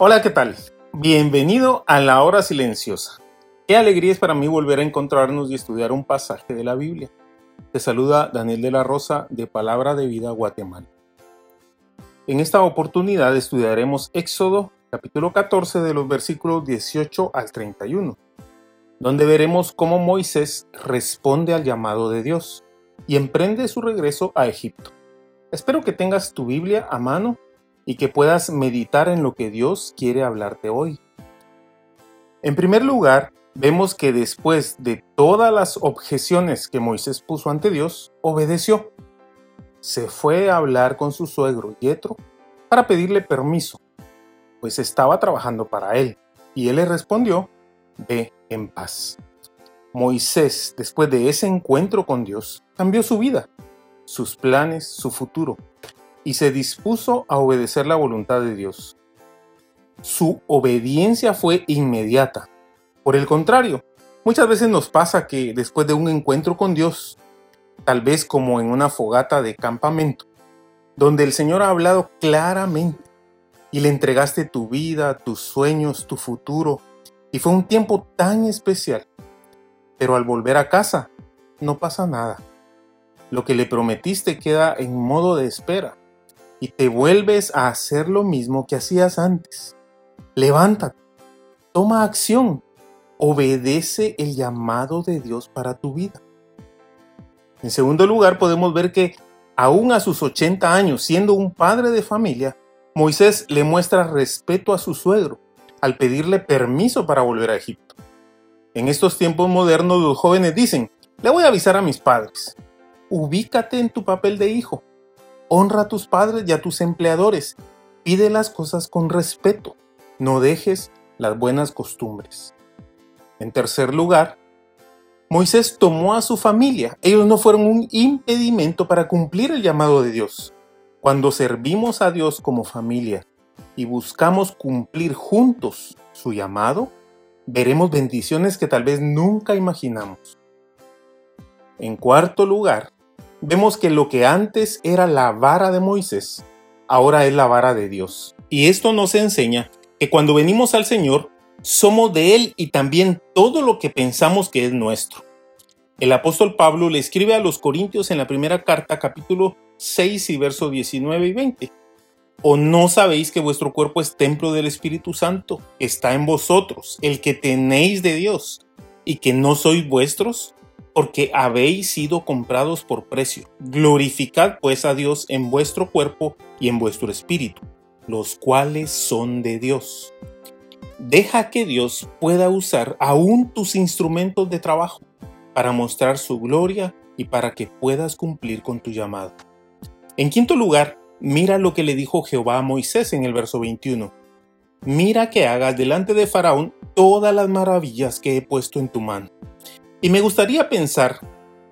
Hola, ¿qué tal? Bienvenido a la hora silenciosa. Qué alegría es para mí volver a encontrarnos y estudiar un pasaje de la Biblia. Te saluda Daniel de la Rosa de Palabra de Vida Guatemala. En esta oportunidad estudiaremos Éxodo capítulo 14 de los versículos 18 al 31, donde veremos cómo Moisés responde al llamado de Dios y emprende su regreso a Egipto. Espero que tengas tu Biblia a mano y que puedas meditar en lo que Dios quiere hablarte hoy. En primer lugar, vemos que después de todas las objeciones que Moisés puso ante Dios, obedeció. Se fue a hablar con su suegro Yetro para pedirle permiso, pues estaba trabajando para él, y él le respondió: Ve en paz. Moisés, después de ese encuentro con Dios, cambió su vida, sus planes, su futuro, y se dispuso a obedecer la voluntad de Dios. Su obediencia fue inmediata. Por el contrario, muchas veces nos pasa que después de un encuentro con Dios, tal vez como en una fogata de campamento, donde el Señor ha hablado claramente y le entregaste tu vida, tus sueños, tu futuro, y fue un tiempo tan especial. Pero al volver a casa, no pasa nada. Lo que le prometiste queda en modo de espera y te vuelves a hacer lo mismo que hacías antes. Levántate, toma acción, obedece el llamado de Dios para tu vida. En segundo lugar, podemos ver que aún a sus 80 años, siendo un padre de familia, Moisés le muestra respeto a su suegro al pedirle permiso para volver a Egipto. En estos tiempos modernos los jóvenes dicen, le voy a avisar a mis padres, ubícate en tu papel de hijo, Honra a tus padres y a tus empleadores. Pide las cosas con respeto. No dejes las buenas costumbres. En tercer lugar, Moisés tomó a su familia. Ellos no fueron un impedimento para cumplir el llamado de Dios. Cuando servimos a Dios como familia y buscamos cumplir juntos su llamado, veremos bendiciones que tal vez nunca imaginamos. En cuarto lugar, vemos que lo que antes era la vara de Moisés, ahora es la vara de Dios. Y esto nos enseña que cuando venimos al Señor, somos de Él y también todo lo que pensamos que es nuestro. El apóstol Pablo le escribe a los Corintios en la primera carta, capítulo 6 y verso 19 y 20. ¿O no sabéis que vuestro cuerpo es templo del Espíritu Santo? Está en vosotros, el que tenéis de Dios, y que no sois vuestros, porque habéis sido comprados por precio. Glorificad pues a Dios en vuestro cuerpo y en vuestro espíritu, los cuales son de Dios. Deja que Dios pueda usar aún tus instrumentos de trabajo para mostrar su gloria y para que puedas cumplir con tu llamado. En quinto lugar, mira lo que le dijo Jehová a Moisés en el verso 21. Mira que hagas delante de Faraón todas las maravillas que he puesto en tu mano y me gustaría pensar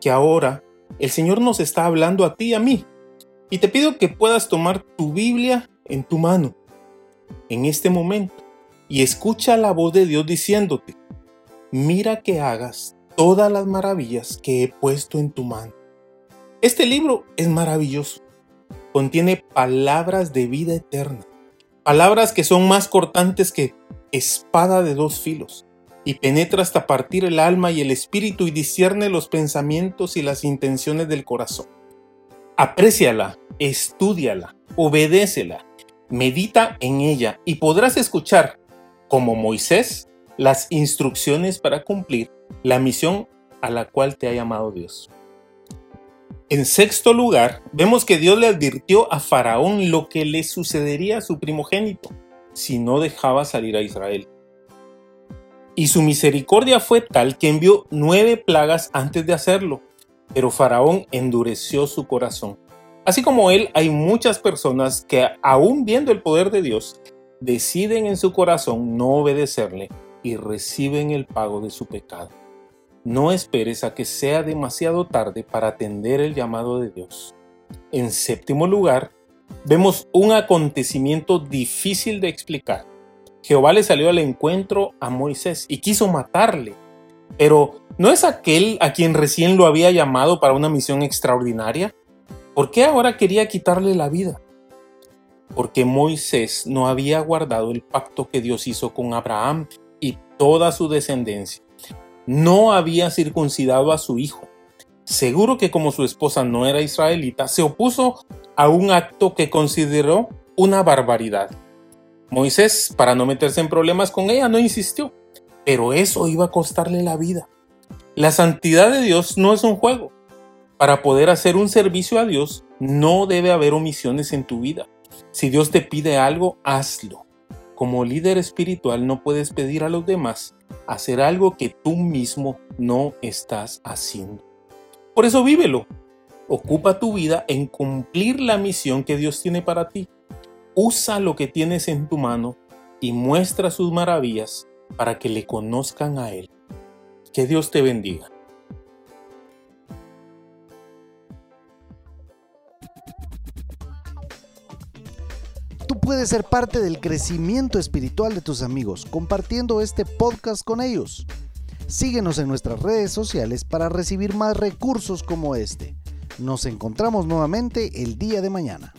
que ahora el Señor nos está hablando a ti y a mí. Y te pido que puedas tomar tu Biblia en tu mano en este momento y escucha la voz de Dios diciéndote, mira que hagas todas las maravillas que he puesto en tu mano. Este libro es maravilloso. Contiene palabras de vida eterna, palabras que son más cortantes que espada de dos filos y penetra hasta partir el alma y el espíritu y discierne los pensamientos y las intenciones del corazón. Apréciala, estudiala, obedécela, medita en ella y podrás escuchar, como Moisés, las instrucciones para cumplir la misión a la cual te ha llamado Dios. En sexto lugar, vemos que Dios le advirtió a Faraón lo que le sucedería a su primogénito si no dejaba salir a Israel. Y su misericordia fue tal que envió nueve plagas antes de hacerlo, pero Faraón endureció su corazón. Así como él, hay muchas personas que, aún viendo el poder de Dios, deciden en su corazón no obedecerle y reciben el pago de su pecado. No esperes a que sea demasiado tarde para atender el llamado de Dios. En séptimo lugar, vemos un acontecimiento difícil de explicar. Jehová le salió al encuentro a Moisés y quiso matarle. Pero ¿no es aquel a quien recién lo había llamado para una misión extraordinaria? ¿Por qué ahora quería quitarle la vida? Porque Moisés no había guardado el pacto que Dios hizo con Abraham y toda su descendencia. No había circuncidado a su hijo. Seguro que como su esposa no era israelita, se opuso a un acto que consideró una barbaridad. Moisés, para no meterse en problemas con ella, no insistió, pero eso iba a costarle la vida. La santidad de Dios no es un juego. Para poder hacer un servicio a Dios, no debe haber omisiones en tu vida. Si Dios te pide algo, hazlo. Como líder espiritual no puedes pedir a los demás hacer algo que tú mismo no estás haciendo. Por eso vívelo. Ocupa tu vida en cumplir la misión que Dios tiene para ti. Usa lo que tienes en tu mano y muestra sus maravillas para que le conozcan a Él. Que Dios te bendiga. Tú puedes ser parte del crecimiento espiritual de tus amigos compartiendo este podcast con ellos. Síguenos en nuestras redes sociales para recibir más recursos como este. Nos encontramos nuevamente el día de mañana.